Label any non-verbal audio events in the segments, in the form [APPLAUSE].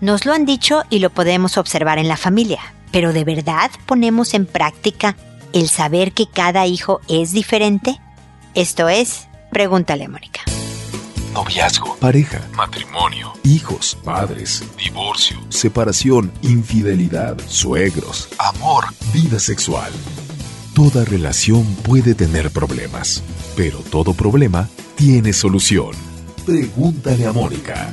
Nos lo han dicho y lo podemos observar en la familia, pero ¿de verdad ponemos en práctica el saber que cada hijo es diferente? Esto es, pregúntale a Mónica. Noviazgo, pareja, matrimonio, hijos, padres, divorcio, separación, infidelidad, suegros, amor, vida sexual. Toda relación puede tener problemas, pero todo problema tiene solución. Pregúntale a Mónica.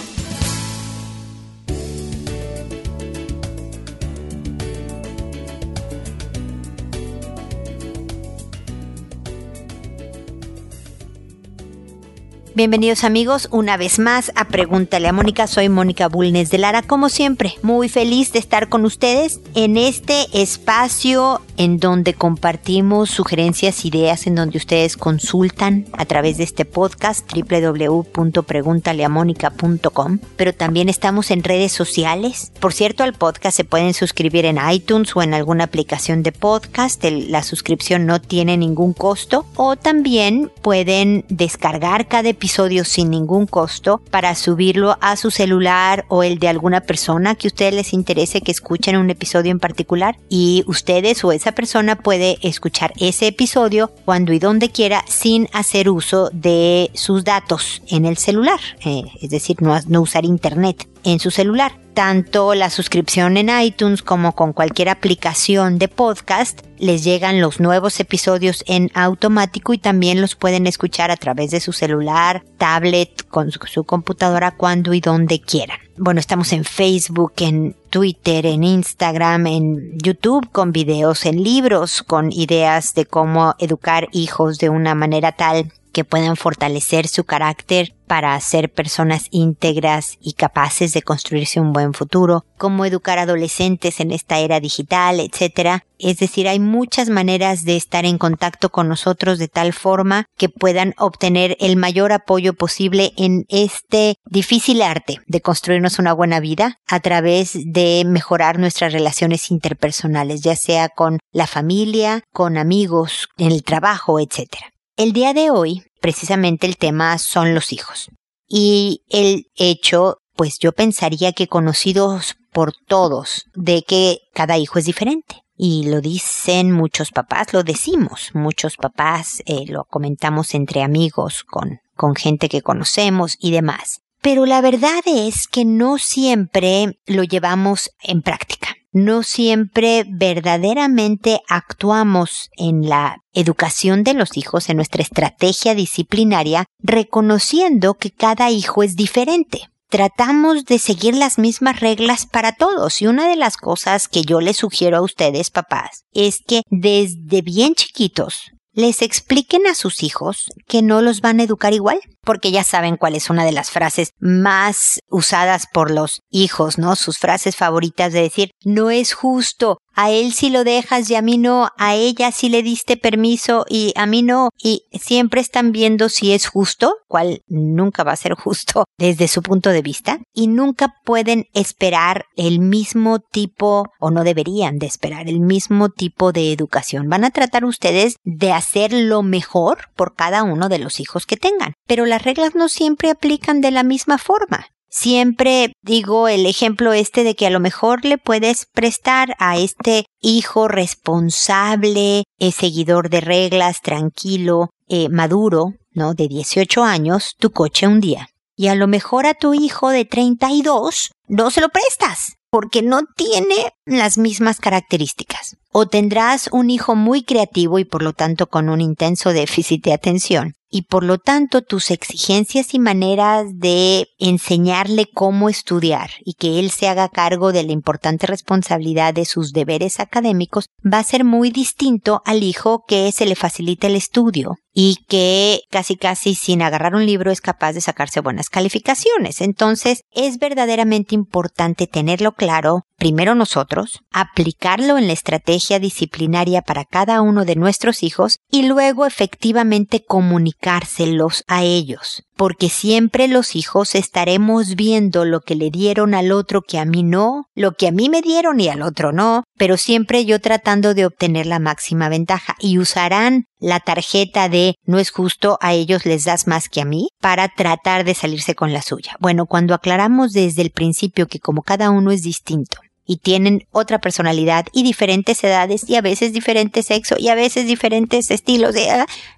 Bienvenidos amigos una vez más a Pregúntale a Mónica. Soy Mónica Bulnes de Lara, como siempre, muy feliz de estar con ustedes en este espacio en donde compartimos sugerencias, ideas, en donde ustedes consultan a través de este podcast www.preguntaleamónica.com, pero también estamos en redes sociales. Por cierto, al podcast se pueden suscribir en iTunes o en alguna aplicación de podcast. la suscripción no tiene ningún costo o también pueden descargar cada episodio sin ningún costo para subirlo a su celular o el de alguna persona que a ustedes les interese que escuchen un episodio en particular. Y ustedes o esa persona puede escuchar ese episodio cuando y donde quiera sin hacer uso de sus datos en el celular, eh, es decir, no, no usar internet en su celular tanto la suscripción en iTunes como con cualquier aplicación de podcast, les llegan los nuevos episodios en automático y también los pueden escuchar a través de su celular, tablet, con su, computadora cuando y donde quieran. Bueno, estamos en Facebook, en Twitter, en Instagram, en YouTube con videos, en libros con ideas de cómo educar hijos de una manera tal que puedan fortalecer su carácter para ser personas íntegras y capaces de construirse un buen futuro, cómo educar adolescentes en esta era digital, etc. Es decir, hay muchas maneras de estar en contacto con nosotros de tal forma que puedan obtener el mayor apoyo posible en este difícil arte de construirnos una buena vida a través de mejorar nuestras relaciones interpersonales, ya sea con la familia, con amigos, en el trabajo, etc. El día de hoy, precisamente el tema son los hijos. Y el hecho, pues yo pensaría que conocidos por todos, de que cada hijo es diferente. Y lo dicen muchos papás, lo decimos muchos papás, eh, lo comentamos entre amigos, con, con gente que conocemos y demás. Pero la verdad es que no siempre lo llevamos en práctica no siempre verdaderamente actuamos en la educación de los hijos, en nuestra estrategia disciplinaria, reconociendo que cada hijo es diferente. Tratamos de seguir las mismas reglas para todos y una de las cosas que yo les sugiero a ustedes, papás, es que desde bien chiquitos les expliquen a sus hijos que no los van a educar igual, porque ya saben cuál es una de las frases más usadas por los hijos, ¿no? Sus frases favoritas de decir, no es justo, a él si lo dejas y a mí no, a ella si le diste permiso y a mí no, y siempre están viendo si es justo, cual nunca va a ser justo [LAUGHS] desde su punto de vista, y nunca pueden esperar el mismo tipo, o no deberían de esperar el mismo tipo de educación. Van a tratar ustedes de hacer lo mejor por cada uno de los hijos que tengan, pero las reglas no siempre aplican de la misma forma. Siempre digo el ejemplo este de que a lo mejor le puedes prestar a este hijo responsable, eh, seguidor de reglas, tranquilo, eh, maduro, ¿no? De 18 años, tu coche un día. Y a lo mejor a tu hijo de 32 no se lo prestas porque no tiene las mismas características. O tendrás un hijo muy creativo y por lo tanto con un intenso déficit de atención y por lo tanto tus exigencias y maneras de enseñarle cómo estudiar y que él se haga cargo de la importante responsabilidad de sus deberes académicos va a ser muy distinto al hijo que se le facilita el estudio y que casi casi sin agarrar un libro es capaz de sacarse buenas calificaciones. Entonces es verdaderamente importante tenerlo claro, primero nosotros, aplicarlo en la estrategia disciplinaria para cada uno de nuestros hijos y luego efectivamente comunicárselos a ellos porque siempre los hijos estaremos viendo lo que le dieron al otro que a mí no, lo que a mí me dieron y al otro no, pero siempre yo tratando de obtener la máxima ventaja y usarán la tarjeta de no es justo, a ellos les das más que a mí, para tratar de salirse con la suya. Bueno, cuando aclaramos desde el principio que como cada uno es distinto, y tienen otra personalidad y diferentes edades y a veces diferente sexo y a veces diferentes estilos,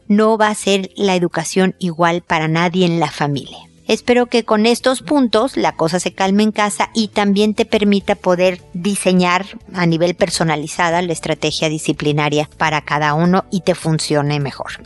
no va a ser la educación igual para nadie en la familia. Espero que con estos puntos la cosa se calme en casa y también te permita poder diseñar a nivel personalizada la estrategia disciplinaria para cada uno y te funcione mejor.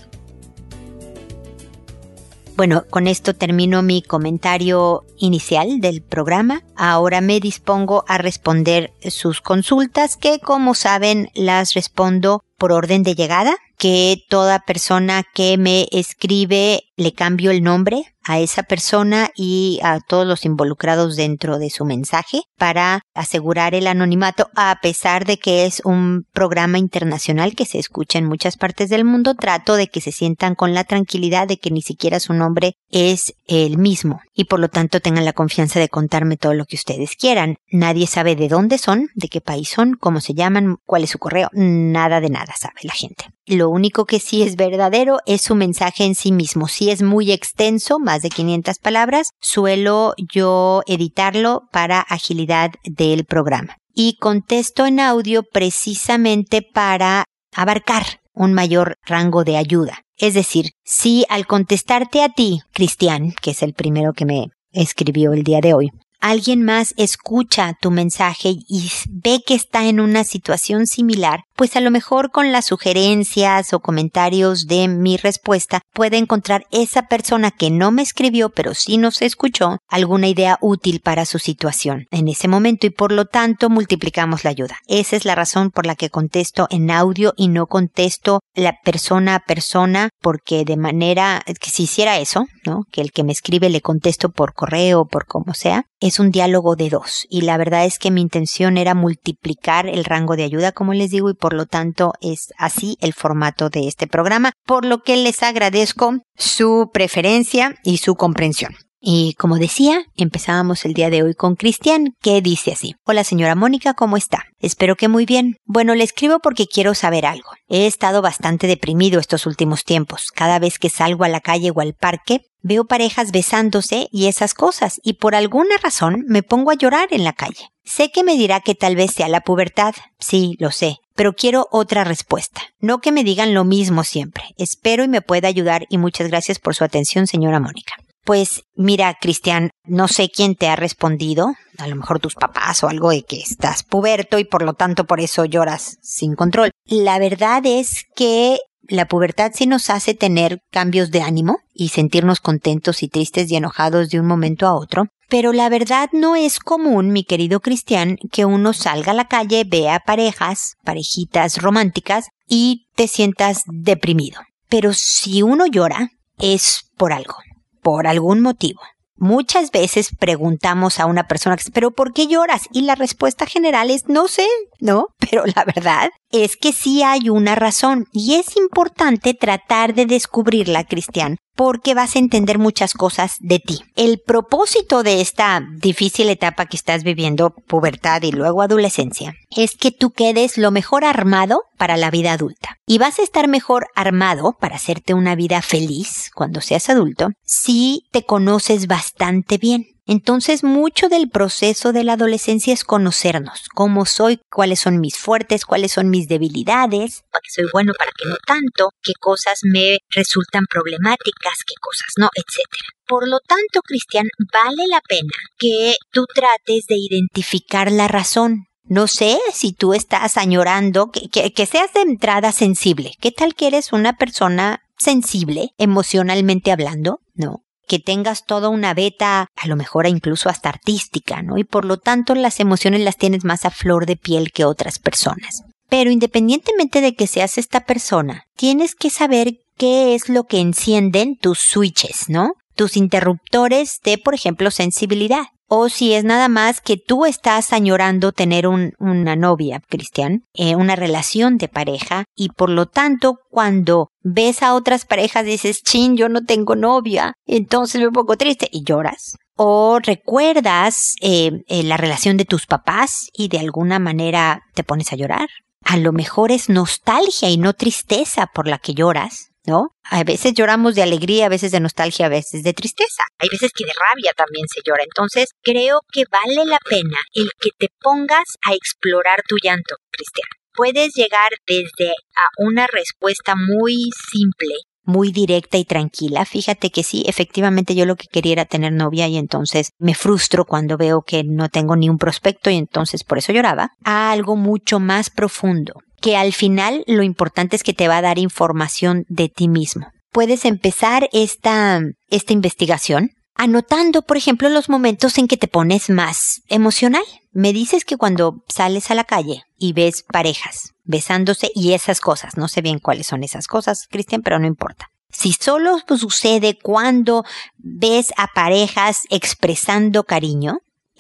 Bueno, con esto termino mi comentario inicial del programa. Ahora me dispongo a responder sus consultas que como saben las respondo por orden de llegada, que toda persona que me escribe le cambio el nombre a esa persona y a todos los involucrados dentro de su mensaje para asegurar el anonimato a pesar de que es un programa internacional que se escucha en muchas partes del mundo trato de que se sientan con la tranquilidad de que ni siquiera su nombre es el mismo y por lo tanto tengan la confianza de contarme todo lo que ustedes quieran. Nadie sabe de dónde son de qué país son cómo se llaman cuál es su correo nada de nada sabe la gente lo único que sí es verdadero es su mensaje en sí mismo. Si es muy extenso, más de 500 palabras, suelo yo editarlo para agilidad del programa. Y contesto en audio precisamente para abarcar un mayor rango de ayuda. Es decir, si al contestarte a ti, Cristian, que es el primero que me escribió el día de hoy, alguien más escucha tu mensaje y ve que está en una situación similar, pues a lo mejor con las sugerencias o comentarios de mi respuesta puede encontrar esa persona que no me escribió pero sí nos escuchó alguna idea útil para su situación en ese momento y por lo tanto multiplicamos la ayuda. Esa es la razón por la que contesto en audio y no contesto la persona a persona porque de manera que si hiciera eso, ¿no? Que el que me escribe le contesto por correo o por como sea, es un diálogo de dos y la verdad es que mi intención era multiplicar el rango de ayuda como les digo y por lo tanto es así el formato de este programa, por lo que les agradezco su preferencia y su comprensión. Y como decía, empezábamos el día de hoy con Cristian, que dice así. Hola señora Mónica, ¿cómo está? Espero que muy bien. Bueno, le escribo porque quiero saber algo. He estado bastante deprimido estos últimos tiempos. Cada vez que salgo a la calle o al parque, veo parejas besándose y esas cosas, y por alguna razón me pongo a llorar en la calle. Sé que me dirá que tal vez sea la pubertad. Sí, lo sé. Pero quiero otra respuesta. No que me digan lo mismo siempre. Espero y me pueda ayudar y muchas gracias por su atención, señora Mónica. Pues mira, Cristian, no sé quién te ha respondido, a lo mejor tus papás o algo de que estás puberto y por lo tanto por eso lloras sin control. La verdad es que la pubertad sí nos hace tener cambios de ánimo y sentirnos contentos y tristes y enojados de un momento a otro, pero la verdad no es común, mi querido Cristian, que uno salga a la calle, vea parejas, parejitas románticas y te sientas deprimido. Pero si uno llora, es por algo por algún motivo. Muchas veces preguntamos a una persona, pero ¿por qué lloras? Y la respuesta general es no sé, ¿no? [LAUGHS] Pero la verdad es que sí hay una razón y es importante tratar de descubrirla, Cristian, porque vas a entender muchas cosas de ti. El propósito de esta difícil etapa que estás viviendo, pubertad y luego adolescencia, es que tú quedes lo mejor armado para la vida adulta. Y vas a estar mejor armado para hacerte una vida feliz cuando seas adulto si te conoces bastante bien. Entonces, mucho del proceso de la adolescencia es conocernos, cómo soy, cuáles son mis fuertes, cuáles son mis debilidades, para qué soy bueno, para qué no tanto, qué cosas me resultan problemáticas, qué cosas no, etc. Por lo tanto, Cristian, vale la pena que tú trates de identificar la razón. No sé si tú estás añorando que, que, que seas de entrada sensible. ¿Qué tal que eres una persona sensible, emocionalmente hablando? No que tengas toda una beta, a lo mejor incluso hasta artística, ¿no? Y por lo tanto las emociones las tienes más a flor de piel que otras personas. Pero independientemente de que seas esta persona, tienes que saber qué es lo que encienden tus switches, ¿no? Tus interruptores de, por ejemplo, sensibilidad o si es nada más que tú estás añorando tener una novia, Cristian, eh, una relación de pareja, y por lo tanto, cuando ves a otras parejas dices, chin, yo no tengo novia, entonces me pongo triste y lloras. O recuerdas eh, eh, la relación de tus papás y de alguna manera te pones a llorar A lo mejor es nostalgia y no tristeza por la que lloras. ¿No? A veces lloramos de alegría, a veces de nostalgia, a veces de tristeza. Hay veces que de rabia también se llora. Entonces, creo que vale la pena el que te pongas a explorar tu llanto, Cristian. Puedes llegar desde a una respuesta muy simple, muy directa y tranquila. Fíjate que sí, efectivamente yo lo que quería era tener novia y entonces me frustro cuando veo que no tengo ni un prospecto y entonces por eso lloraba. A algo mucho más profundo, que al final lo importante es que te va a dar información de ti mismo. Puedes empezar esta, esta investigación anotando, por ejemplo, los momentos en que te pones más emocional. Me dices que cuando sales a la calle y ves parejas besándose y esas cosas, no sé bien cuáles son esas cosas, Cristian, pero no importa. Si solo sucede cuando ves a parejas expresando cariño,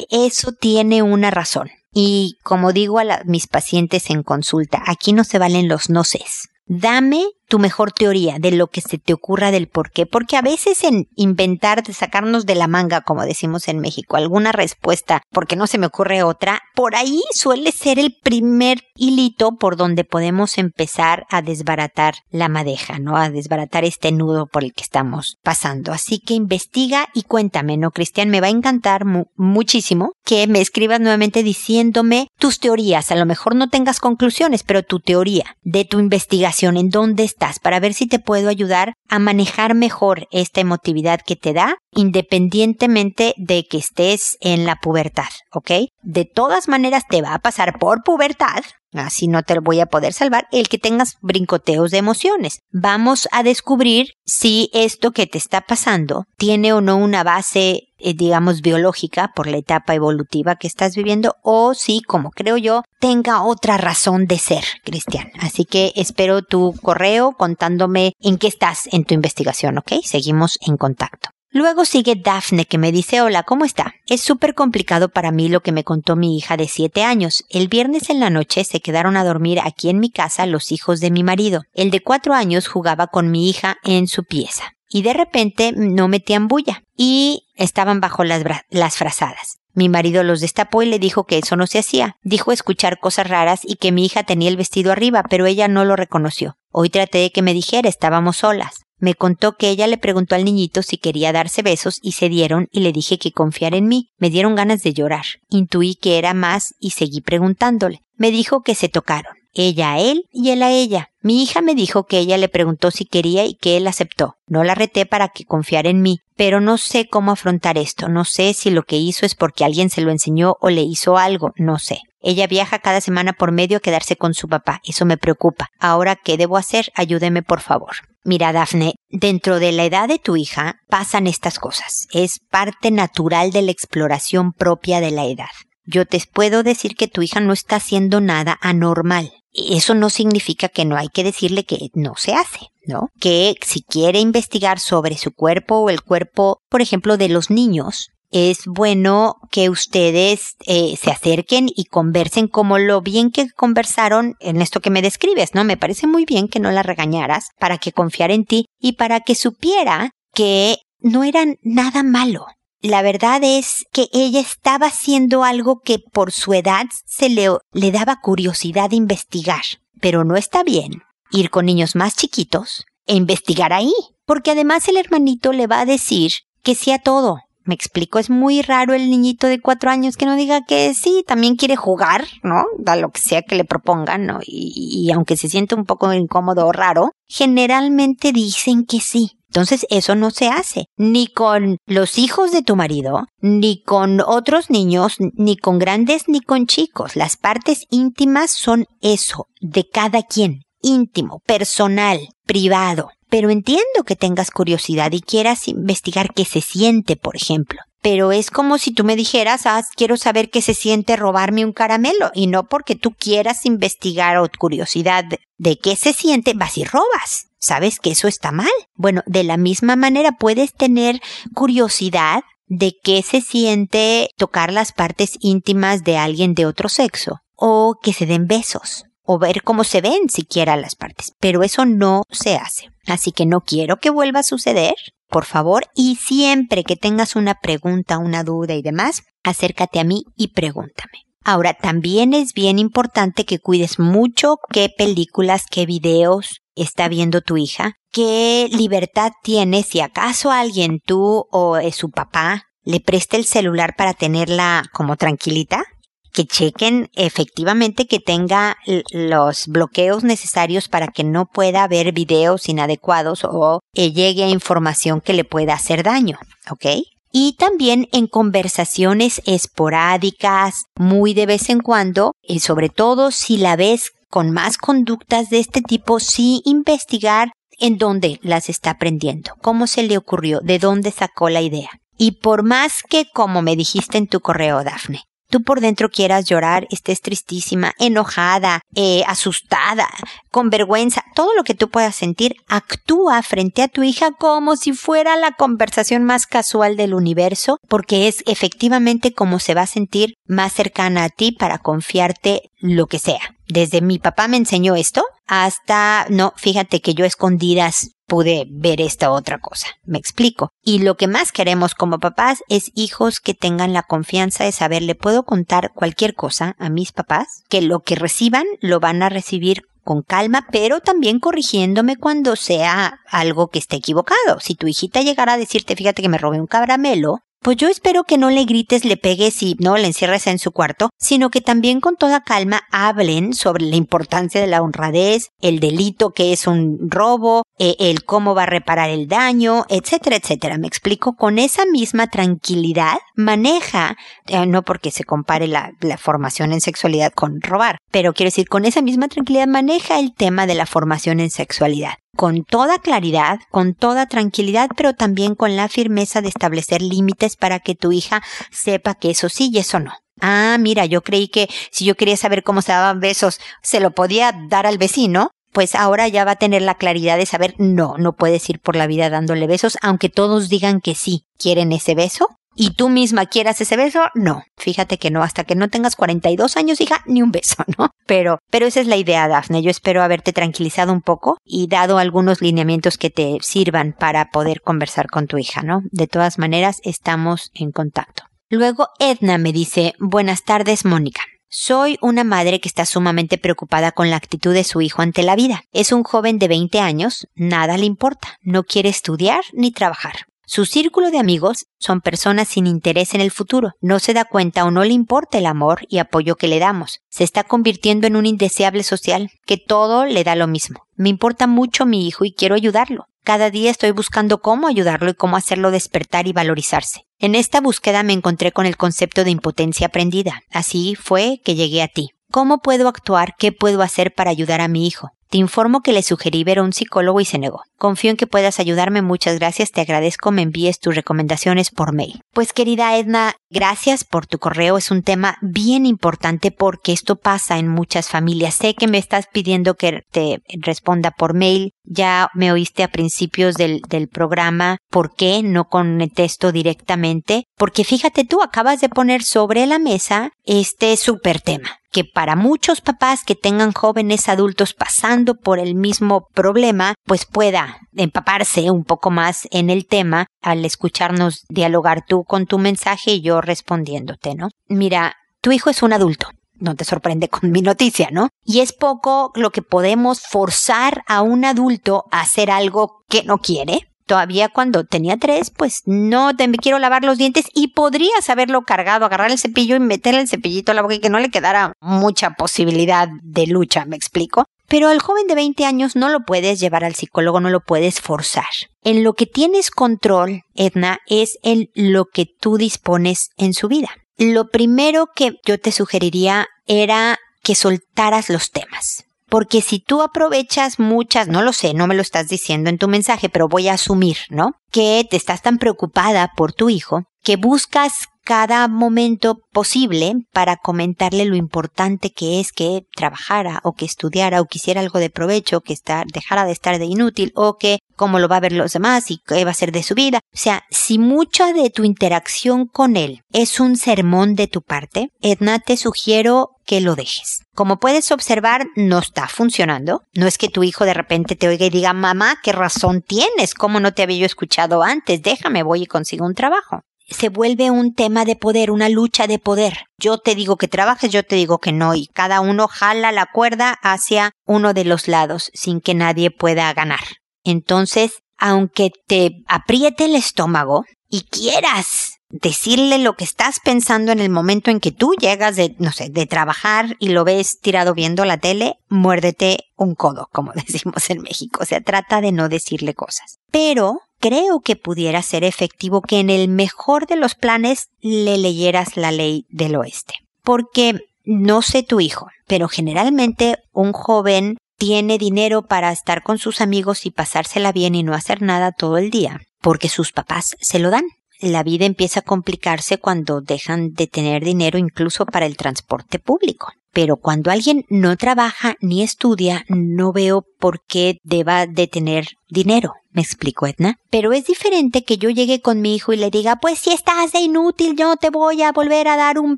eso tiene una razón. Y como digo a mis pacientes en consulta, aquí no se valen los noces. Dame tu mejor teoría de lo que se te ocurra del por qué, porque a veces en inventar, de sacarnos de la manga, como decimos en México, alguna respuesta, porque no se me ocurre otra, por ahí suele ser el primer hilito por donde podemos empezar a desbaratar la madeja, ¿no? A desbaratar este nudo por el que estamos pasando. Así que investiga y cuéntame, ¿no, Cristian? Me va a encantar muchísimo que me escribas nuevamente diciéndome tus teorías. A lo mejor no tengas conclusiones, pero tu teoría de tu investigación, en dónde para ver si te puedo ayudar a manejar mejor esta emotividad que te da independientemente de que estés en la pubertad, ¿ok? De todas maneras te va a pasar por pubertad, así no te voy a poder salvar, el que tengas brincoteos de emociones. Vamos a descubrir si esto que te está pasando tiene o no una base eh, digamos, biológica por la etapa evolutiva que estás viviendo o si, como creo yo, tenga otra razón de ser, Cristian. Así que espero tu correo contándome en qué estás en tu investigación, ¿ok? Seguimos en contacto. Luego sigue Daphne que me dice hola, ¿cómo está? Es súper complicado para mí lo que me contó mi hija de siete años. El viernes en la noche se quedaron a dormir aquí en mi casa los hijos de mi marido. El de cuatro años jugaba con mi hija en su pieza. Y de repente no metían bulla y estaban bajo las, las frazadas. Mi marido los destapó y le dijo que eso no se hacía. Dijo escuchar cosas raras y que mi hija tenía el vestido arriba, pero ella no lo reconoció. Hoy traté de que me dijera, estábamos solas. Me contó que ella le preguntó al niñito si quería darse besos y se dieron y le dije que confiara en mí. Me dieron ganas de llorar. Intuí que era más y seguí preguntándole. Me dijo que se tocaron. Ella a él y él a ella. Mi hija me dijo que ella le preguntó si quería y que él aceptó. No la reté para que confiara en mí, pero no sé cómo afrontar esto. No sé si lo que hizo es porque alguien se lo enseñó o le hizo algo. No sé. Ella viaja cada semana por medio a quedarse con su papá. Eso me preocupa. Ahora, ¿qué debo hacer? Ayúdeme, por favor. Mira, Dafne, dentro de la edad de tu hija pasan estas cosas. Es parte natural de la exploración propia de la edad. Yo te puedo decir que tu hija no está haciendo nada anormal. Eso no significa que no hay que decirle que no se hace, ¿no? Que si quiere investigar sobre su cuerpo o el cuerpo, por ejemplo, de los niños, es bueno que ustedes eh, se acerquen y conversen como lo bien que conversaron en esto que me describes, ¿no? Me parece muy bien que no la regañaras para que confiara en ti y para que supiera que no era nada malo. La verdad es que ella estaba haciendo algo que por su edad se le, le daba curiosidad de investigar. Pero no está bien ir con niños más chiquitos e investigar ahí, porque además el hermanito le va a decir que sí a todo, me explico, es muy raro el niñito de cuatro años que no diga que sí, también quiere jugar, ¿no? Da lo que sea que le propongan, ¿no? Y, y aunque se siente un poco incómodo o raro, generalmente dicen que sí. Entonces eso no se hace, ni con los hijos de tu marido, ni con otros niños, ni con grandes, ni con chicos. Las partes íntimas son eso, de cada quien, íntimo, personal, privado. Pero entiendo que tengas curiosidad y quieras investigar qué se siente, por ejemplo. Pero es como si tú me dijeras, ah, quiero saber qué se siente robarme un caramelo, y no porque tú quieras investigar o curiosidad de qué se siente, vas y robas. ¿Sabes que eso está mal? Bueno, de la misma manera puedes tener curiosidad de qué se siente tocar las partes íntimas de alguien de otro sexo o que se den besos o ver cómo se ven siquiera las partes, pero eso no se hace. Así que no quiero que vuelva a suceder, por favor, y siempre que tengas una pregunta, una duda y demás, acércate a mí y pregúntame. Ahora, también es bien importante que cuides mucho qué películas, qué videos está viendo tu hija, qué libertad tiene si acaso alguien, tú o su papá, le presta el celular para tenerla como tranquilita que chequen efectivamente que tenga los bloqueos necesarios para que no pueda ver videos inadecuados o eh, llegue a información que le pueda hacer daño, ¿ok? Y también en conversaciones esporádicas, muy de vez en cuando, y sobre todo si la ves con más conductas de este tipo, sí investigar en dónde las está aprendiendo, cómo se le ocurrió, de dónde sacó la idea. Y por más que, como me dijiste en tu correo, Dafne, tú por dentro quieras llorar, estés tristísima, enojada, eh, asustada, con vergüenza, todo lo que tú puedas sentir, actúa frente a tu hija como si fuera la conversación más casual del universo, porque es efectivamente como se va a sentir más cercana a ti para confiarte lo que sea. Desde mi papá me enseñó esto hasta, no, fíjate que yo escondidas pude ver esta otra cosa. Me explico. Y lo que más queremos como papás es hijos que tengan la confianza de saber, le puedo contar cualquier cosa a mis papás, que lo que reciban lo van a recibir con calma, pero también corrigiéndome cuando sea algo que esté equivocado. Si tu hijita llegara a decirte, fíjate que me robé un cabramelo, pues yo espero que no le grites, le pegues y no le encierres en su cuarto, sino que también con toda calma hablen sobre la importancia de la honradez, el delito que es un robo, eh, el cómo va a reparar el daño, etcétera, etcétera. Me explico, con esa misma tranquilidad maneja, eh, no porque se compare la, la formación en sexualidad con robar, pero quiero decir, con esa misma tranquilidad maneja el tema de la formación en sexualidad con toda claridad, con toda tranquilidad, pero también con la firmeza de establecer límites para que tu hija sepa que eso sí y eso no. Ah, mira, yo creí que si yo quería saber cómo se daban besos, se lo podía dar al vecino. Pues ahora ya va a tener la claridad de saber, no, no puedes ir por la vida dándole besos, aunque todos digan que sí, quieren ese beso, y tú misma quieras ese beso, no. Fíjate que no, hasta que no tengas 42 años, hija, ni un beso, ¿no? Pero, pero esa es la idea, Dafne. Yo espero haberte tranquilizado un poco y dado algunos lineamientos que te sirvan para poder conversar con tu hija, ¿no? De todas maneras, estamos en contacto. Luego Edna me dice, buenas tardes, Mónica. Soy una madre que está sumamente preocupada con la actitud de su hijo ante la vida. Es un joven de 20 años, nada le importa, no quiere estudiar ni trabajar. Su círculo de amigos son personas sin interés en el futuro. No se da cuenta o no le importa el amor y apoyo que le damos. Se está convirtiendo en un indeseable social, que todo le da lo mismo. Me importa mucho mi hijo y quiero ayudarlo. Cada día estoy buscando cómo ayudarlo y cómo hacerlo despertar y valorizarse. En esta búsqueda me encontré con el concepto de impotencia aprendida. Así fue que llegué a ti. ¿Cómo puedo actuar? ¿Qué puedo hacer para ayudar a mi hijo? Te informo que le sugerí ver a un psicólogo y se negó. Confío en que puedas ayudarme. Muchas gracias. Te agradezco. Me envíes tus recomendaciones por mail. Pues querida Edna, gracias por tu correo. Es un tema bien importante porque esto pasa en muchas familias. Sé que me estás pidiendo que te responda por mail. Ya me oíste a principios del, del programa. ¿Por qué no con texto directamente? Porque fíjate tú, acabas de poner sobre la mesa este súper tema que para muchos papás que tengan jóvenes adultos pasando por el mismo problema, pues pueda empaparse un poco más en el tema al escucharnos dialogar tú con tu mensaje y yo respondiéndote, ¿no? Mira, tu hijo es un adulto. No te sorprende con mi noticia, ¿no? Y es poco lo que podemos forzar a un adulto a hacer algo que no quiere todavía cuando tenía tres, pues no te quiero lavar los dientes y podrías haberlo cargado, agarrar el cepillo y meterle el cepillito a la boca y que no le quedara mucha posibilidad de lucha, me explico. Pero al joven de 20 años no lo puedes llevar al psicólogo, no lo puedes forzar. En lo que tienes control, Edna, es en lo que tú dispones en su vida. Lo primero que yo te sugeriría era que soltaras los temas. Porque si tú aprovechas muchas, no lo sé, no me lo estás diciendo en tu mensaje, pero voy a asumir, ¿no? Que te estás tan preocupada por tu hijo, que buscas cada momento posible para comentarle lo importante que es que trabajara o que estudiara o que hiciera algo de provecho, que estar, dejara de estar de inútil o que cómo lo va a ver los demás y qué va a ser de su vida. O sea, si mucha de tu interacción con él es un sermón de tu parte, Edna, te sugiero que lo dejes. Como puedes observar, no está funcionando. No es que tu hijo de repente te oiga y diga, mamá, ¿qué razón tienes? ¿Cómo no te había yo escuchado antes? Déjame, voy y consigo un trabajo se vuelve un tema de poder, una lucha de poder. Yo te digo que trabajes, yo te digo que no, y cada uno jala la cuerda hacia uno de los lados sin que nadie pueda ganar. Entonces, aunque te apriete el estómago y quieras decirle lo que estás pensando en el momento en que tú llegas de, no sé, de trabajar y lo ves tirado viendo la tele, muérdete un codo, como [LAUGHS] decimos en México. O sea, trata de no decirle cosas. Pero creo que pudiera ser efectivo que en el mejor de los planes le leyeras la ley del oeste. Porque no sé tu hijo, pero generalmente un joven tiene dinero para estar con sus amigos y pasársela bien y no hacer nada todo el día, porque sus papás se lo dan la vida empieza a complicarse cuando dejan de tener dinero incluso para el transporte público. Pero cuando alguien no trabaja ni estudia, no veo por qué deba de tener dinero. ¿Me explico, Edna? Pero es diferente que yo llegue con mi hijo y le diga, pues si estás de inútil, yo te voy a volver a dar un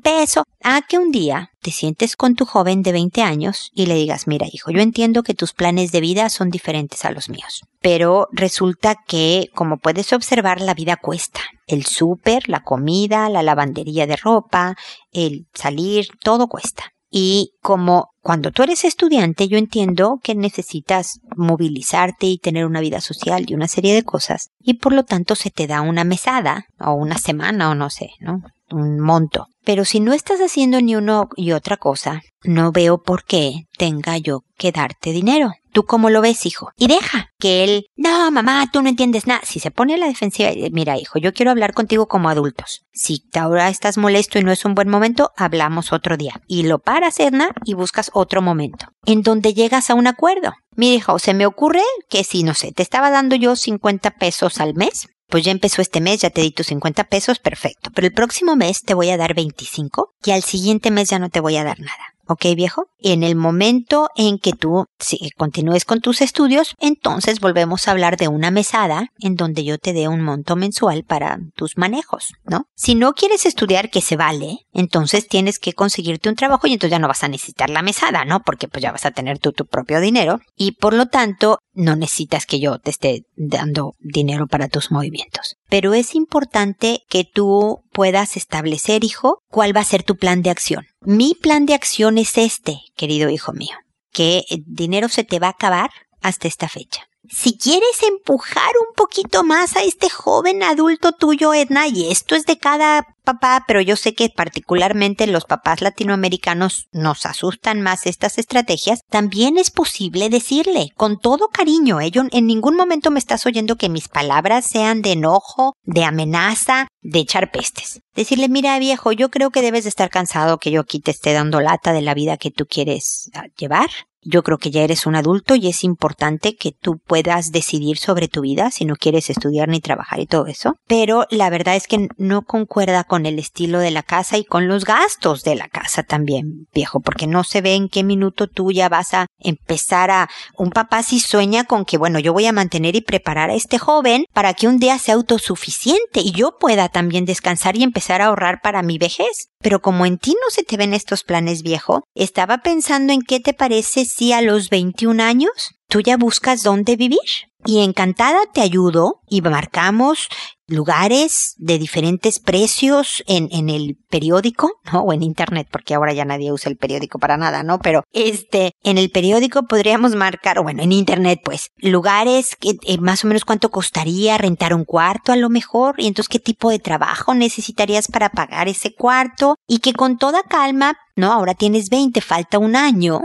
peso. A que un día te sientes con tu joven de 20 años y le digas, mira hijo, yo entiendo que tus planes de vida son diferentes a los míos. Pero resulta que, como puedes observar, la vida cuesta. El súper, la comida, la lavandería de ropa, el salir, todo cuesta. Y como cuando tú eres estudiante, yo entiendo que necesitas movilizarte y tener una vida social y una serie de cosas, y por lo tanto se te da una mesada, o una semana, o no sé, ¿no? Un monto. Pero si no estás haciendo ni uno y otra cosa, no veo por qué tenga yo que darte dinero. ¿Tú cómo lo ves, hijo? Y deja que él, no, mamá, tú no entiendes nada. Si se pone a la defensiva, mira, hijo, yo quiero hablar contigo como adultos. Si ahora estás molesto y no es un buen momento, hablamos otro día. Y lo paras, Edna, y buscas otro momento. En donde llegas a un acuerdo. Mira, hijo, se me ocurre que si, no sé, te estaba dando yo 50 pesos al mes, pues ya empezó este mes, ya te di tus 50 pesos, perfecto. Pero el próximo mes te voy a dar 25 y al siguiente mes ya no te voy a dar nada. ¿Ok viejo? En el momento en que tú continúes con tus estudios, entonces volvemos a hablar de una mesada en donde yo te dé un monto mensual para tus manejos, ¿no? Si no quieres estudiar, que se vale, entonces tienes que conseguirte un trabajo y entonces ya no vas a necesitar la mesada, ¿no? Porque pues ya vas a tener tú tu propio dinero y por lo tanto no necesitas que yo te esté dando dinero para tus movimientos. Pero es importante que tú puedas establecer, hijo, cuál va a ser tu plan de acción. Mi plan de acción es este, querido hijo mío, que dinero se te va a acabar hasta esta fecha. Si quieres empujar un poquito más a este joven adulto tuyo, Edna, y esto es de cada papá, pero yo sé que particularmente los papás latinoamericanos nos asustan más estas estrategias, también es posible decirle con todo cariño, ello en ningún momento me estás oyendo que mis palabras sean de enojo, de amenaza, de echar pestes. Decirle, mira viejo, yo creo que debes de estar cansado que yo aquí te esté dando lata de la vida que tú quieres ah, llevar. Yo creo que ya eres un adulto y es importante que tú puedas decidir sobre tu vida si no quieres estudiar ni trabajar y todo eso. Pero la verdad es que no concuerda con el estilo de la casa y con los gastos de la casa también, viejo, porque no se ve en qué minuto tú ya vas a empezar a... Un papá si sueña con que, bueno, yo voy a mantener y preparar a este joven para que un día sea autosuficiente y yo pueda también descansar y empezar a ahorrar para mi vejez. Pero como en ti no se te ven estos planes, viejo, estaba pensando en qué te parece si a los 21 años tú ya buscas dónde vivir. Y encantada te ayudo y marcamos lugares de diferentes precios en, en el periódico, ¿no? O en internet, porque ahora ya nadie usa el periódico para nada, ¿no? Pero este, en el periódico podríamos marcar, o bueno, en internet, pues, lugares que eh, más o menos cuánto costaría rentar un cuarto a lo mejor, y entonces qué tipo de trabajo necesitarías para pagar ese cuarto, y que con toda calma ¿no? Ahora tienes 20, falta un año,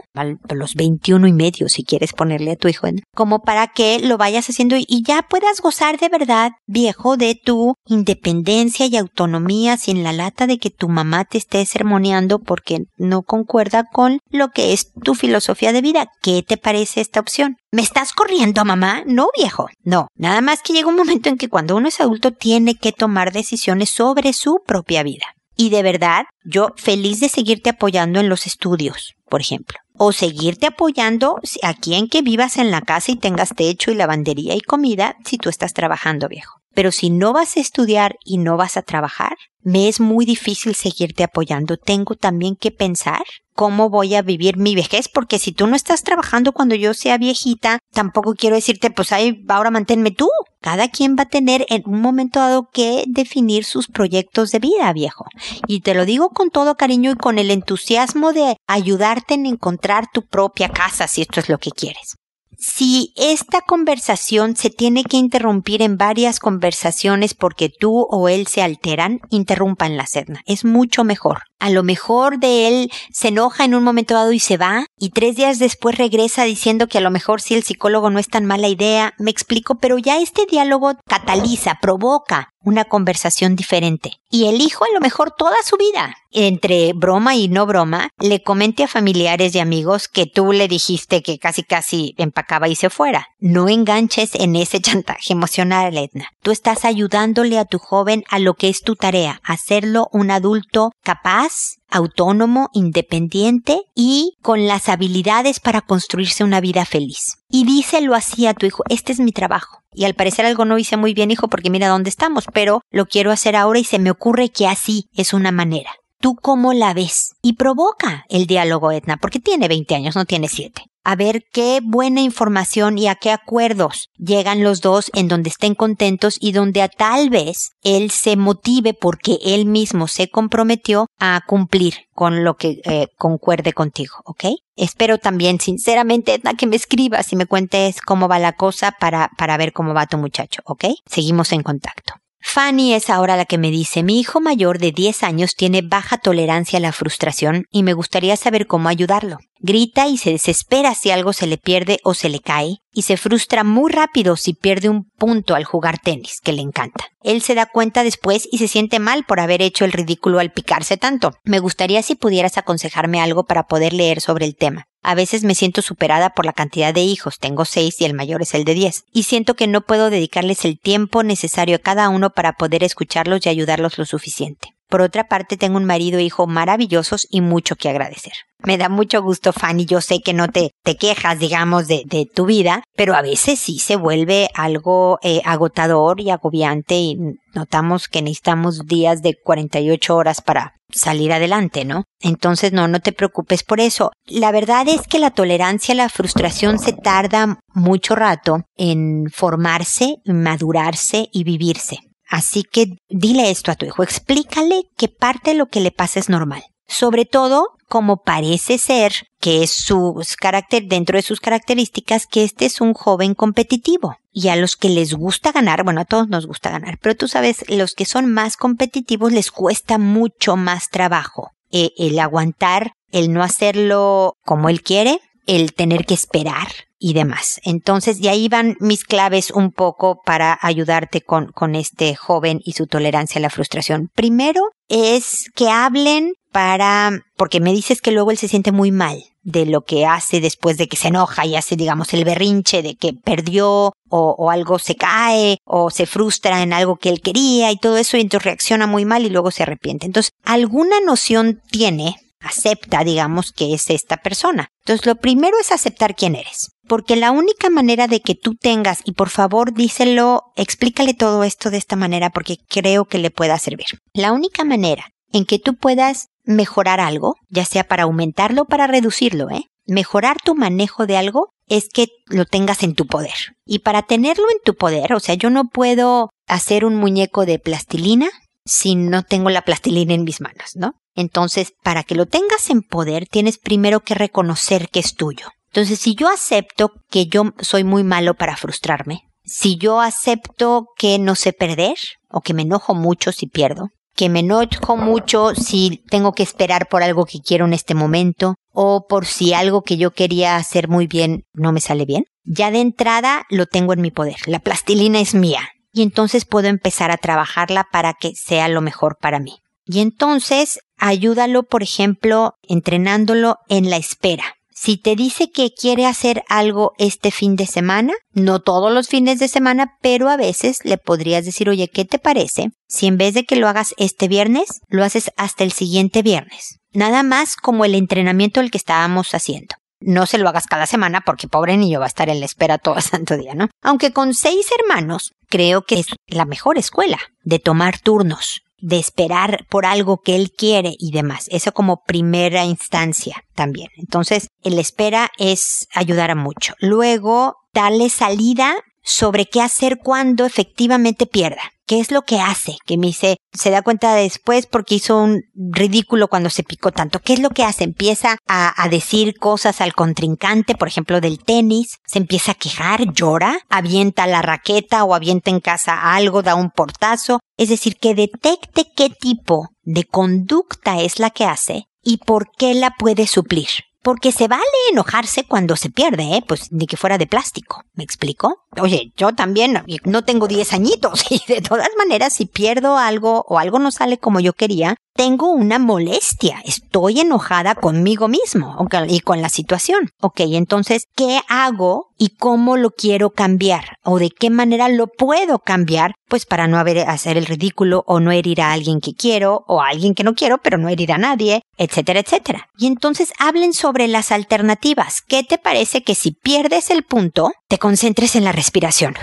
los 21 y medio si quieres ponerle a tu hijo, como para que lo vayas haciendo y ya puedas gozar de verdad, viejo, de tu independencia y autonomía sin la lata de que tu mamá te esté sermoneando porque no concuerda con lo que es tu filosofía de vida. ¿Qué te parece esta opción? ¿Me estás corriendo, mamá? No, viejo. No. Nada más que llega un momento en que cuando uno es adulto tiene que tomar decisiones sobre su propia vida. Y de verdad, yo feliz de seguirte apoyando en los estudios, por ejemplo. O seguirte apoyando aquí en que vivas en la casa y tengas techo y lavandería y comida si tú estás trabajando, viejo. Pero si no vas a estudiar y no vas a trabajar, me es muy difícil seguirte apoyando. Tengo también que pensar cómo voy a vivir mi vejez, porque si tú no estás trabajando cuando yo sea viejita, tampoco quiero decirte, pues ahí, ahora manténme tú. Cada quien va a tener en un momento dado que definir sus proyectos de vida, viejo. Y te lo digo con todo cariño y con el entusiasmo de ayudarte en encontrar tu propia casa, si esto es lo que quieres. Si esta conversación se tiene que interrumpir en varias conversaciones porque tú o él se alteran, interrumpan la cena. Es mucho mejor. A lo mejor de él se enoja en un momento dado y se va, y tres días después regresa diciendo que a lo mejor si el psicólogo no es tan mala idea, me explico, pero ya este diálogo cataliza, provoca una conversación diferente. Y el hijo a lo mejor toda su vida, entre broma y no broma, le comente a familiares y amigos que tú le dijiste que casi casi empacaba y se fuera. No enganches en ese chantaje emocional, Edna. Tú estás ayudándole a tu joven a lo que es tu tarea, hacerlo un adulto capaz, autónomo, independiente y con las habilidades para construirse una vida feliz. Y díselo así a tu hijo, este es mi trabajo. Y al parecer algo no hice muy bien, hijo, porque mira dónde estamos, pero lo quiero hacer ahora y se me ocurre que así es una manera. ¿Tú cómo la ves? Y provoca el diálogo, Edna, porque tiene 20 años, no tiene 7 a ver qué buena información y a qué acuerdos llegan los dos en donde estén contentos y donde a tal vez él se motive porque él mismo se comprometió a cumplir con lo que eh, concuerde contigo, ¿ok? Espero también, sinceramente, Edna, que me escribas y me cuentes cómo va la cosa para, para ver cómo va tu muchacho, ¿ok? Seguimos en contacto. Fanny es ahora la que me dice, mi hijo mayor de 10 años tiene baja tolerancia a la frustración y me gustaría saber cómo ayudarlo. Grita y se desespera si algo se le pierde o se le cae, y se frustra muy rápido si pierde un punto al jugar tenis, que le encanta. Él se da cuenta después y se siente mal por haber hecho el ridículo al picarse tanto. Me gustaría si pudieras aconsejarme algo para poder leer sobre el tema. A veces me siento superada por la cantidad de hijos, tengo seis y el mayor es el de diez, y siento que no puedo dedicarles el tiempo necesario a cada uno para poder escucharlos y ayudarlos lo suficiente. Por otra parte, tengo un marido e hijo maravillosos y mucho que agradecer. Me da mucho gusto, Fanny. Yo sé que no te, te quejas, digamos, de, de tu vida, pero a veces sí se vuelve algo eh, agotador y agobiante y notamos que necesitamos días de 48 horas para salir adelante, ¿no? Entonces, no, no te preocupes por eso. La verdad es que la tolerancia a la frustración se tarda mucho rato en formarse, madurarse y vivirse. Así que dile esto a tu hijo, explícale que parte de lo que le pasa es normal. Sobre todo, como parece ser que es su carácter, dentro de sus características, que este es un joven competitivo. Y a los que les gusta ganar, bueno, a todos nos gusta ganar, pero tú sabes, los que son más competitivos les cuesta mucho más trabajo. Eh, el aguantar, el no hacerlo como él quiere, el tener que esperar, y demás. Entonces, de ahí van mis claves un poco para ayudarte con, con este joven y su tolerancia a la frustración. Primero es que hablen para, porque me dices que luego él se siente muy mal de lo que hace después de que se enoja y hace, digamos, el berrinche de que perdió o, o, algo se cae o se frustra en algo que él quería y todo eso y entonces reacciona muy mal y luego se arrepiente. Entonces, alguna noción tiene acepta, digamos, que es esta persona. Entonces, lo primero es aceptar quién eres. Porque la única manera de que tú tengas, y por favor díselo, explícale todo esto de esta manera porque creo que le pueda servir. La única manera en que tú puedas mejorar algo, ya sea para aumentarlo o para reducirlo, ¿eh? Mejorar tu manejo de algo es que lo tengas en tu poder. Y para tenerlo en tu poder, o sea, yo no puedo hacer un muñeco de plastilina si no tengo la plastilina en mis manos, ¿no? Entonces, para que lo tengas en poder, tienes primero que reconocer que es tuyo. Entonces, si yo acepto que yo soy muy malo para frustrarme, si yo acepto que no sé perder o que me enojo mucho si pierdo, que me enojo mucho si tengo que esperar por algo que quiero en este momento o por si algo que yo quería hacer muy bien no me sale bien, ya de entrada lo tengo en mi poder. La plastilina es mía y entonces puedo empezar a trabajarla para que sea lo mejor para mí. Y entonces ayúdalo, por ejemplo, entrenándolo en la espera. Si te dice que quiere hacer algo este fin de semana, no todos los fines de semana, pero a veces le podrías decir, oye, ¿qué te parece? Si en vez de que lo hagas este viernes, lo haces hasta el siguiente viernes. Nada más como el entrenamiento el que estábamos haciendo. no se lo hagas cada semana porque pobre niño va a estar en la espera todo [LAUGHS] santo día, ¿no? Aunque con seis hermanos, creo que es la mejor escuela de tomar turnos de esperar por algo que él quiere y demás. Eso como primera instancia también. Entonces, el espera es ayudar a mucho. Luego, darle salida sobre qué hacer cuando efectivamente pierda. ¿Qué es lo que hace? Que me dice, se da cuenta después porque hizo un ridículo cuando se picó tanto. ¿Qué es lo que hace? Empieza a, decir cosas al contrincante, por ejemplo, del tenis, se empieza a quejar, llora, avienta la raqueta o avienta en casa algo, da un portazo. Es decir, que detecte qué tipo de conducta es la que hace y por qué la puede suplir. Porque se vale enojarse cuando se pierde, ¿eh? Pues ni que fuera de plástico. ¿Me explico? Oye, yo también no tengo 10 añitos [LAUGHS] y de todas maneras si pierdo algo o algo no sale como yo quería, tengo una molestia, estoy enojada conmigo mismo y con la situación. Ok, entonces, ¿qué hago y cómo lo quiero cambiar? ¿O de qué manera lo puedo cambiar? Pues para no haber, hacer el ridículo o no herir a alguien que quiero o a alguien que no quiero, pero no herir a nadie, etcétera, etcétera. Y entonces hablen sobre las alternativas. ¿Qué te parece que si pierdes el punto, te concentres en la respiración?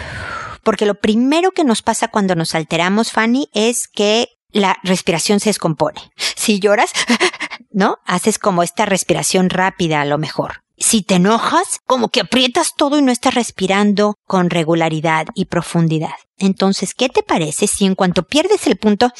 Porque lo primero que nos pasa cuando nos alteramos, Fanny, es que la respiración se descompone. Si lloras, [LAUGHS] ¿no? Haces como esta respiración rápida a lo mejor. Si te enojas, como que aprietas todo y no estás respirando con regularidad y profundidad. Entonces, ¿qué te parece si en cuanto pierdes el punto,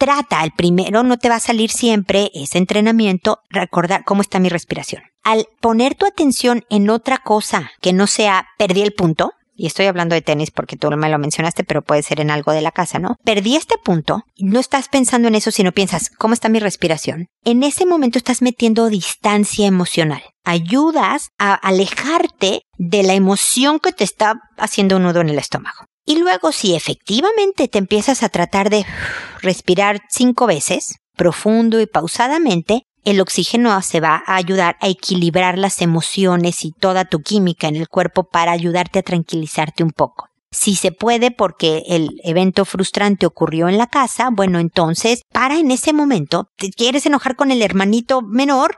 trata, el primero no te va a salir siempre, ese entrenamiento, recordar cómo está mi respiración. Al poner tu atención en otra cosa que no sea perdí el punto, y estoy hablando de tenis porque tú me lo mencionaste, pero puede ser en algo de la casa, ¿no? Perdí este punto, no estás pensando en eso, sino piensas, ¿cómo está mi respiración? En ese momento estás metiendo distancia emocional. Ayudas a alejarte de la emoción que te está haciendo un nudo en el estómago. Y luego, si efectivamente te empiezas a tratar de respirar cinco veces, profundo y pausadamente, el oxígeno se va a ayudar a equilibrar las emociones y toda tu química en el cuerpo para ayudarte a tranquilizarte un poco. Si se puede porque el evento frustrante ocurrió en la casa, bueno, entonces para en ese momento, te quieres enojar con el hermanito menor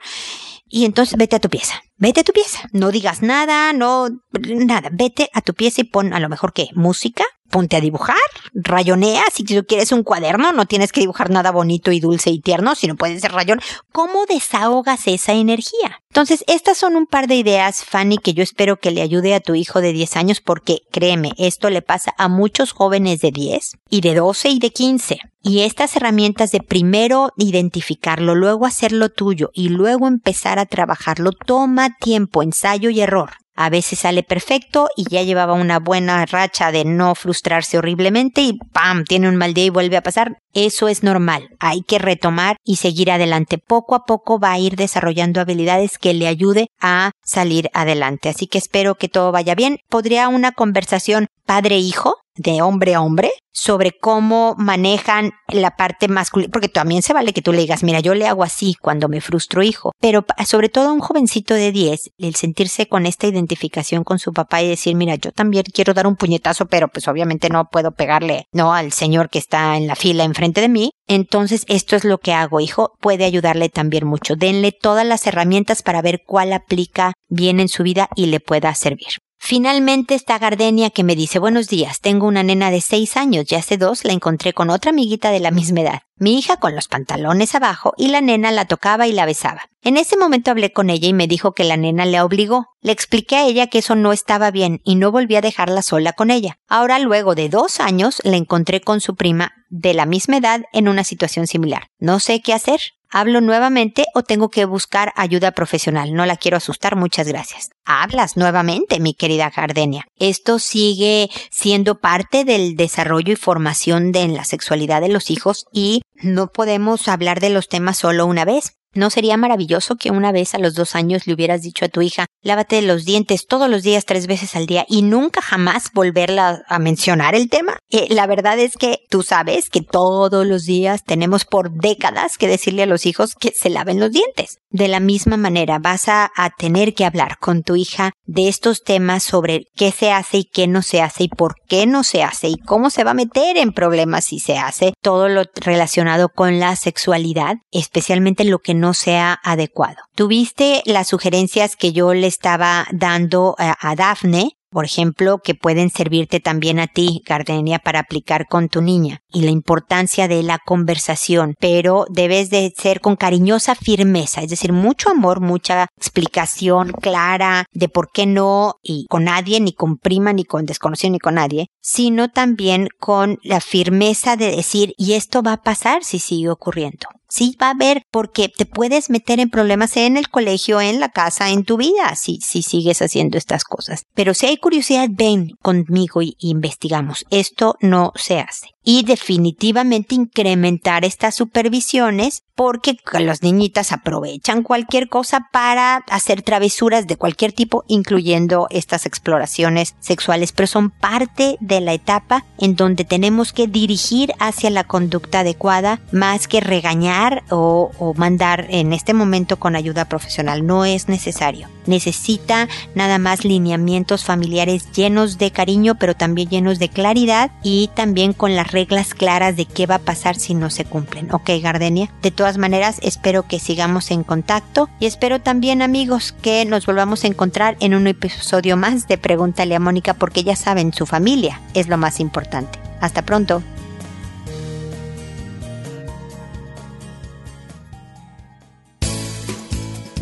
y entonces vete a tu pieza. Vete a tu pieza. No digas nada, no, nada. Vete a tu pieza y pon a lo mejor qué, música, ponte a dibujar, rayonea, si tú quieres un cuaderno, no tienes que dibujar nada bonito y dulce y tierno, sino puede ser rayón. ¿Cómo desahogas esa energía? Entonces, estas son un par de ideas, Fanny, que yo espero que le ayude a tu hijo de 10 años, porque créeme, esto le pasa a muchos jóvenes de 10 y de 12 y de 15. Y estas herramientas de primero identificarlo, luego hacerlo tuyo y luego empezar a trabajarlo toma tiempo, ensayo y error. A veces sale perfecto y ya llevaba una buena racha de no frustrarse horriblemente y ¡pam! tiene un mal día y vuelve a pasar. Eso es normal. Hay que retomar y seguir adelante. Poco a poco va a ir desarrollando habilidades que le ayude a salir adelante. Así que espero que todo vaya bien. ¿Podría una conversación padre-hijo? de hombre a hombre sobre cómo manejan la parte masculina, porque también se vale que tú le digas, mira, yo le hago así cuando me frustro hijo, pero sobre todo a un jovencito de 10, el sentirse con esta identificación con su papá y decir, mira, yo también quiero dar un puñetazo, pero pues obviamente no puedo pegarle, no, al señor que está en la fila enfrente de mí, entonces esto es lo que hago, hijo, puede ayudarle también mucho. Denle todas las herramientas para ver cuál aplica bien en su vida y le pueda servir. Finalmente está Gardenia que me dice buenos días, tengo una nena de seis años, ya hace dos la encontré con otra amiguita de la misma edad, mi hija con los pantalones abajo y la nena la tocaba y la besaba. En ese momento hablé con ella y me dijo que la nena le obligó. Le expliqué a ella que eso no estaba bien y no volví a dejarla sola con ella. Ahora luego de dos años la encontré con su prima de la misma edad en una situación similar. No sé qué hacer hablo nuevamente o tengo que buscar ayuda profesional. No la quiero asustar, muchas gracias. Hablas nuevamente, mi querida Gardenia. Esto sigue siendo parte del desarrollo y formación de la sexualidad de los hijos y no podemos hablar de los temas solo una vez. ¿No sería maravilloso que una vez a los dos años le hubieras dicho a tu hija, lávate los dientes todos los días tres veces al día y nunca jamás volverla a mencionar el tema? Eh, la verdad es que tú sabes que todos los días tenemos por décadas que decirle a los hijos que se laven los dientes. De la misma manera vas a, a tener que hablar con tu hija de estos temas sobre qué se hace y qué no se hace y por qué no se hace y cómo se va a meter en problemas si se hace todo lo relacionado con la sexualidad, especialmente lo que no sea adecuado. Tuviste las sugerencias que yo le estaba dando a, a Dafne por ejemplo, que pueden servirte también a ti, Gardenia, para aplicar con tu niña y la importancia de la conversación, pero debes de ser con cariñosa firmeza, es decir, mucho amor, mucha explicación clara de por qué no y con nadie, ni con prima, ni con desconocido, ni con nadie, sino también con la firmeza de decir, y esto va a pasar si sigue ocurriendo sí va a haber porque te puedes meter en problemas en el colegio, en la casa, en tu vida, si, si sigues haciendo estas cosas. Pero si hay curiosidad, ven conmigo y investigamos. Esto no se hace y definitivamente incrementar estas supervisiones porque las niñitas aprovechan cualquier cosa para hacer travesuras de cualquier tipo, incluyendo estas exploraciones sexuales, pero son parte de la etapa en donde tenemos que dirigir hacia la conducta adecuada más que regañar o, o mandar en este momento con ayuda profesional. No es necesario. Necesita nada más lineamientos familiares llenos de cariño, pero también llenos de claridad y también con las reglas claras de qué va a pasar si no se cumplen. Ok, Gardenia. De todas maneras, espero que sigamos en contacto y espero también, amigos, que nos volvamos a encontrar en un episodio más de Pregúntale a Mónica porque ya saben, su familia es lo más importante. Hasta pronto.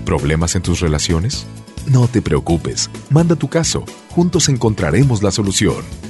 ¿Problemas en tus relaciones? No te preocupes, manda tu caso, juntos encontraremos la solución